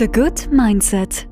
The Good Mindset.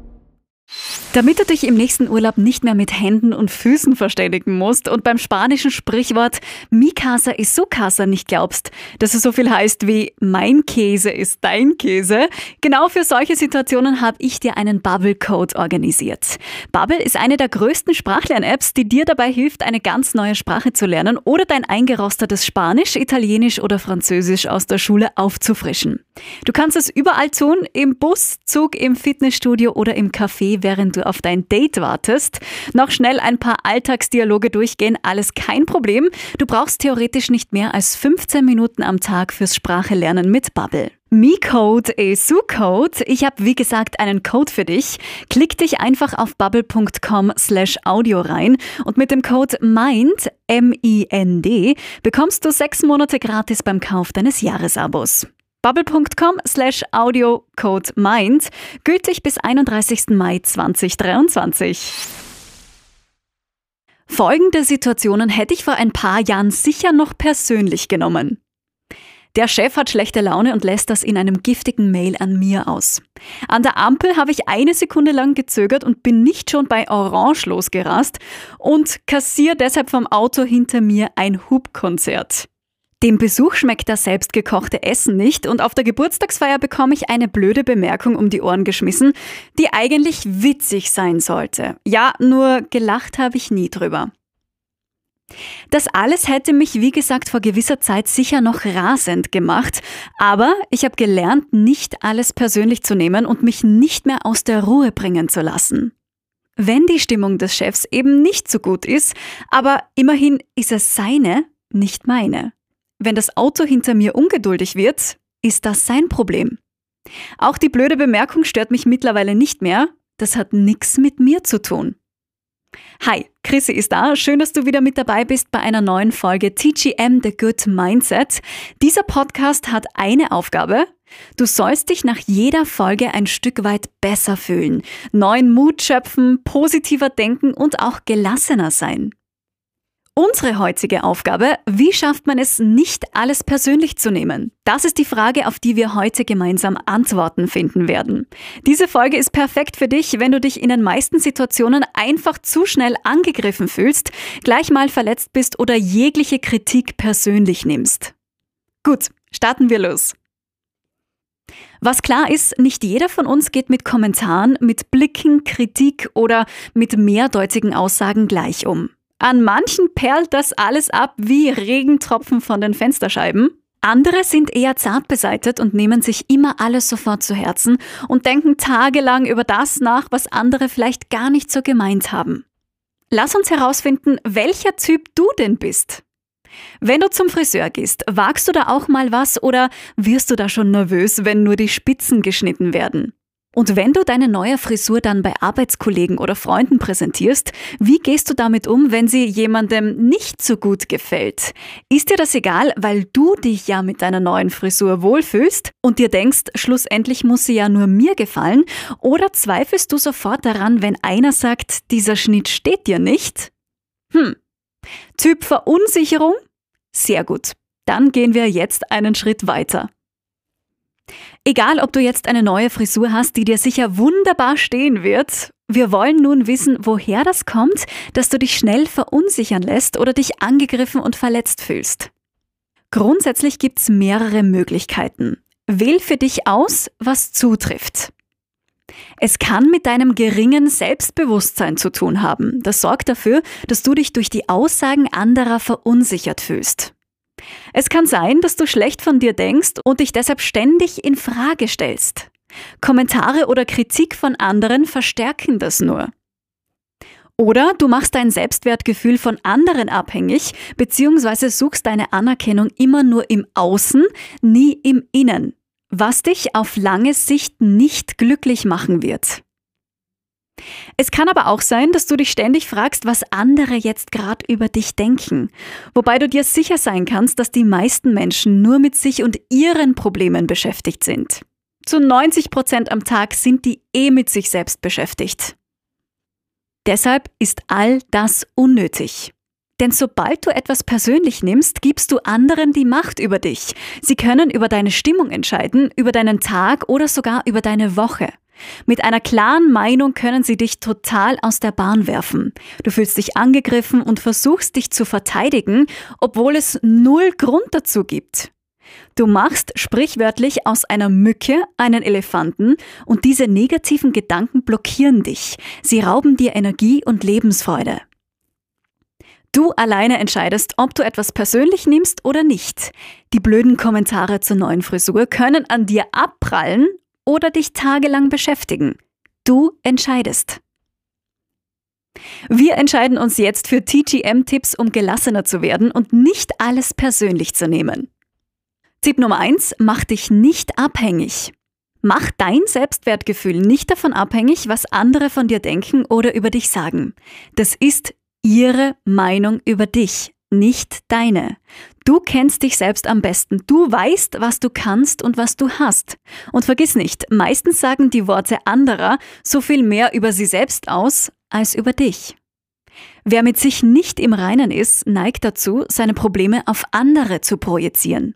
Damit du dich im nächsten Urlaub nicht mehr mit Händen und Füßen verständigen musst und beim spanischen Sprichwort Mi casa es su casa nicht glaubst, dass es so viel heißt wie Mein Käse ist dein Käse, genau für solche Situationen habe ich dir einen Bubble Code organisiert. Bubble ist eine der größten Sprachlern-Apps, die dir dabei hilft, eine ganz neue Sprache zu lernen oder dein eingerostetes Spanisch, Italienisch oder Französisch aus der Schule aufzufrischen. Du kannst es überall tun, im Bus, Zug, im Fitnessstudio oder im Café, während du auf dein Date wartest. Noch schnell ein paar Alltagsdialoge durchgehen, alles kein Problem. Du brauchst theoretisch nicht mehr als 15 Minuten am Tag fürs Sprachelernen mit Bubble. MeCode ESU-Code. Ich habe wie gesagt einen Code für dich. Klick dich einfach auf bubble.com slash audio rein und mit dem Code MIND, M-I-N-D, bekommst du sechs Monate gratis beim Kauf deines Jahresabos bubble.com slash audiocode mind, gültig bis 31. Mai 2023. Folgende Situationen hätte ich vor ein paar Jahren sicher noch persönlich genommen. Der Chef hat schlechte Laune und lässt das in einem giftigen Mail an mir aus. An der Ampel habe ich eine Sekunde lang gezögert und bin nicht schon bei Orange losgerast und kassiere deshalb vom Auto hinter mir ein Hubkonzert. Dem Besuch schmeckt das selbstgekochte Essen nicht und auf der Geburtstagsfeier bekomme ich eine blöde Bemerkung um die Ohren geschmissen, die eigentlich witzig sein sollte. Ja, nur gelacht habe ich nie drüber. Das alles hätte mich, wie gesagt, vor gewisser Zeit sicher noch rasend gemacht, aber ich habe gelernt, nicht alles persönlich zu nehmen und mich nicht mehr aus der Ruhe bringen zu lassen. Wenn die Stimmung des Chefs eben nicht so gut ist, aber immerhin ist es seine, nicht meine. Wenn das Auto hinter mir ungeduldig wird, ist das sein Problem. Auch die blöde Bemerkung stört mich mittlerweile nicht mehr. Das hat nichts mit mir zu tun. Hi, Chrissy ist da. Schön, dass du wieder mit dabei bist bei einer neuen Folge TGM The Good Mindset. Dieser Podcast hat eine Aufgabe. Du sollst dich nach jeder Folge ein Stück weit besser fühlen, neuen Mut schöpfen, positiver denken und auch gelassener sein. Unsere heutige Aufgabe, wie schafft man es, nicht alles persönlich zu nehmen? Das ist die Frage, auf die wir heute gemeinsam Antworten finden werden. Diese Folge ist perfekt für dich, wenn du dich in den meisten Situationen einfach zu schnell angegriffen fühlst, gleich mal verletzt bist oder jegliche Kritik persönlich nimmst. Gut, starten wir los. Was klar ist, nicht jeder von uns geht mit Kommentaren, mit Blicken, Kritik oder mit mehrdeutigen Aussagen gleich um. An manchen perlt das alles ab wie Regentropfen von den Fensterscheiben. Andere sind eher zart beseitet und nehmen sich immer alles sofort zu Herzen und denken tagelang über das nach, was andere vielleicht gar nicht so gemeint haben. Lass uns herausfinden, welcher Typ du denn bist. Wenn du zum Friseur gehst, wagst du da auch mal was oder wirst du da schon nervös, wenn nur die Spitzen geschnitten werden? Und wenn du deine neue Frisur dann bei Arbeitskollegen oder Freunden präsentierst, wie gehst du damit um, wenn sie jemandem nicht so gut gefällt? Ist dir das egal, weil du dich ja mit deiner neuen Frisur wohlfühlst und dir denkst, schlussendlich muss sie ja nur mir gefallen? Oder zweifelst du sofort daran, wenn einer sagt, dieser Schnitt steht dir nicht? Hm. Typ Verunsicherung? Sehr gut. Dann gehen wir jetzt einen Schritt weiter. Egal, ob du jetzt eine neue Frisur hast, die dir sicher wunderbar stehen wird, wir wollen nun wissen, woher das kommt, dass du dich schnell verunsichern lässt oder dich angegriffen und verletzt fühlst. Grundsätzlich gibt's mehrere Möglichkeiten. Wähl für dich aus, was zutrifft. Es kann mit deinem geringen Selbstbewusstsein zu tun haben. Das sorgt dafür, dass du dich durch die Aussagen anderer verunsichert fühlst. Es kann sein, dass du schlecht von dir denkst und dich deshalb ständig in Frage stellst. Kommentare oder Kritik von anderen verstärken das nur. Oder du machst dein Selbstwertgefühl von anderen abhängig, beziehungsweise suchst deine Anerkennung immer nur im Außen, nie im Innen, was dich auf lange Sicht nicht glücklich machen wird. Es kann aber auch sein, dass du dich ständig fragst, was andere jetzt gerade über dich denken. Wobei du dir sicher sein kannst, dass die meisten Menschen nur mit sich und ihren Problemen beschäftigt sind. Zu 90 Prozent am Tag sind die eh mit sich selbst beschäftigt. Deshalb ist all das unnötig. Denn sobald du etwas persönlich nimmst, gibst du anderen die Macht über dich. Sie können über deine Stimmung entscheiden, über deinen Tag oder sogar über deine Woche. Mit einer klaren Meinung können sie dich total aus der Bahn werfen. Du fühlst dich angegriffen und versuchst dich zu verteidigen, obwohl es null Grund dazu gibt. Du machst sprichwörtlich aus einer Mücke einen Elefanten und diese negativen Gedanken blockieren dich. Sie rauben dir Energie und Lebensfreude. Du alleine entscheidest, ob du etwas persönlich nimmst oder nicht. Die blöden Kommentare zur neuen Frisur können an dir abprallen oder dich tagelang beschäftigen. Du entscheidest. Wir entscheiden uns jetzt für TGM-Tipps, um gelassener zu werden und nicht alles persönlich zu nehmen. Tipp Nummer 1, mach dich nicht abhängig. Mach dein Selbstwertgefühl nicht davon abhängig, was andere von dir denken oder über dich sagen. Das ist ihre Meinung über dich, nicht deine. Du kennst dich selbst am besten. Du weißt, was du kannst und was du hast. Und vergiss nicht, meistens sagen die Worte anderer so viel mehr über sie selbst aus als über dich. Wer mit sich nicht im Reinen ist, neigt dazu, seine Probleme auf andere zu projizieren.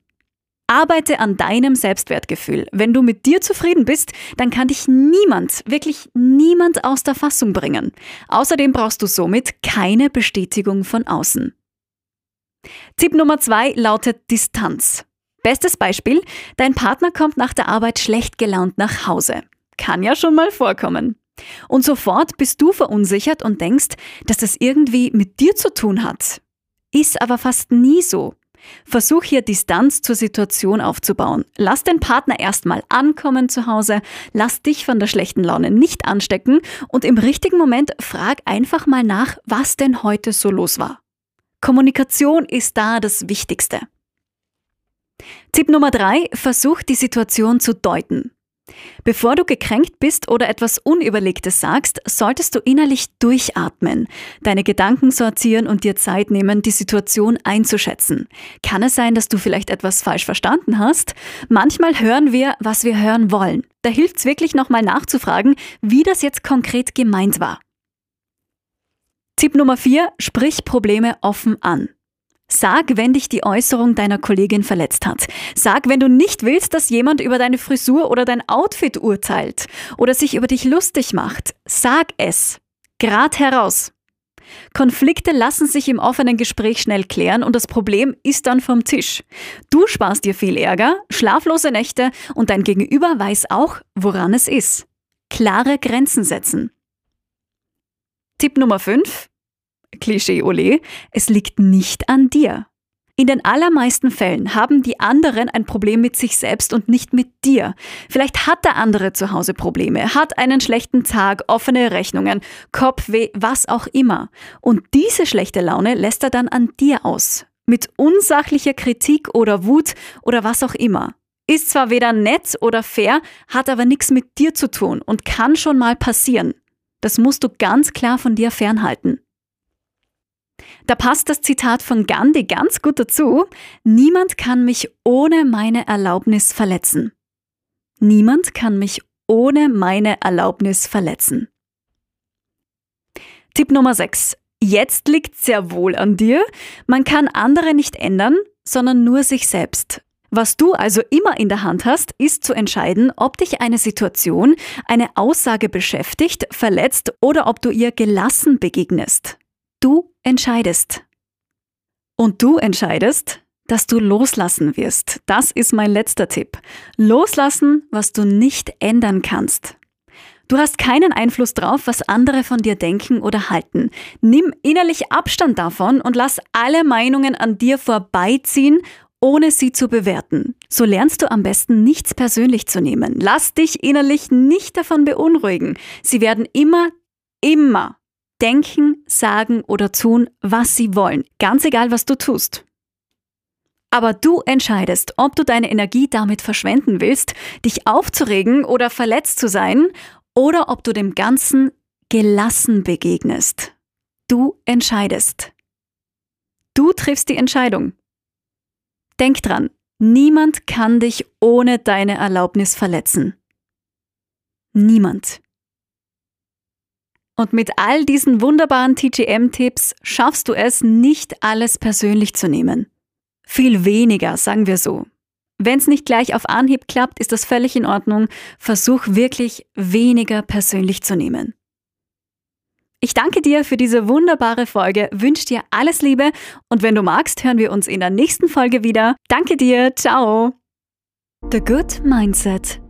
Arbeite an deinem Selbstwertgefühl. Wenn du mit dir zufrieden bist, dann kann dich niemand, wirklich niemand aus der Fassung bringen. Außerdem brauchst du somit keine Bestätigung von außen. Tipp Nummer zwei lautet Distanz. Bestes Beispiel, dein Partner kommt nach der Arbeit schlecht gelaunt nach Hause. Kann ja schon mal vorkommen. Und sofort bist du verunsichert und denkst, dass das irgendwie mit dir zu tun hat. Ist aber fast nie so. Versuch hier Distanz zur Situation aufzubauen. Lass den Partner erstmal ankommen zu Hause, lass dich von der schlechten Laune nicht anstecken und im richtigen Moment frag einfach mal nach, was denn heute so los war. Kommunikation ist da das Wichtigste. Tipp Nummer drei: Versuch die Situation zu deuten. Bevor du gekränkt bist oder etwas Unüberlegtes sagst, solltest du innerlich durchatmen, deine Gedanken sortieren und dir Zeit nehmen, die Situation einzuschätzen. Kann es sein, dass du vielleicht etwas falsch verstanden hast? Manchmal hören wir, was wir hören wollen. Da hilft es wirklich nochmal nachzufragen, wie das jetzt konkret gemeint war. Tipp Nummer 4. Sprich Probleme offen an. Sag, wenn dich die Äußerung deiner Kollegin verletzt hat. Sag, wenn du nicht willst, dass jemand über deine Frisur oder dein Outfit urteilt oder sich über dich lustig macht. Sag es. Grad heraus. Konflikte lassen sich im offenen Gespräch schnell klären und das Problem ist dann vom Tisch. Du sparst dir viel Ärger, schlaflose Nächte und dein Gegenüber weiß auch, woran es ist. Klare Grenzen setzen. Tipp Nummer 5. Klischee Ole, es liegt nicht an dir. In den allermeisten Fällen haben die anderen ein Problem mit sich selbst und nicht mit dir. Vielleicht hat der andere zu Hause Probleme, hat einen schlechten Tag, offene Rechnungen, Kopfweh, was auch immer. Und diese schlechte Laune lässt er dann an dir aus. Mit unsachlicher Kritik oder Wut oder was auch immer. Ist zwar weder nett oder fair, hat aber nichts mit dir zu tun und kann schon mal passieren. Das musst du ganz klar von dir fernhalten. Da passt das Zitat von Gandhi ganz gut dazu. Niemand kann mich ohne meine Erlaubnis verletzen. Niemand kann mich ohne meine Erlaubnis verletzen. Tipp Nummer 6. Jetzt liegt sehr wohl an dir. Man kann andere nicht ändern, sondern nur sich selbst. Was du also immer in der Hand hast, ist zu entscheiden, ob dich eine Situation, eine Aussage beschäftigt, verletzt oder ob du ihr gelassen begegnest. Du entscheidest. Und du entscheidest, dass du loslassen wirst. Das ist mein letzter Tipp. Loslassen, was du nicht ändern kannst. Du hast keinen Einfluss drauf, was andere von dir denken oder halten. Nimm innerlich Abstand davon und lass alle Meinungen an dir vorbeiziehen, ohne sie zu bewerten. So lernst du am besten nichts persönlich zu nehmen. Lass dich innerlich nicht davon beunruhigen. Sie werden immer, immer denken, sagen oder tun, was sie wollen, ganz egal, was du tust. Aber du entscheidest, ob du deine Energie damit verschwenden willst, dich aufzuregen oder verletzt zu sein, oder ob du dem Ganzen gelassen begegnest. Du entscheidest. Du triffst die Entscheidung. Denk dran, niemand kann dich ohne deine Erlaubnis verletzen. Niemand. Und mit all diesen wunderbaren TGM-Tipps schaffst du es, nicht alles persönlich zu nehmen. Viel weniger, sagen wir so. Wenn es nicht gleich auf Anhieb klappt, ist das völlig in Ordnung. Versuch wirklich weniger persönlich zu nehmen. Ich danke dir für diese wunderbare Folge, wünsche dir alles Liebe und wenn du magst, hören wir uns in der nächsten Folge wieder. Danke dir, ciao. The Good Mindset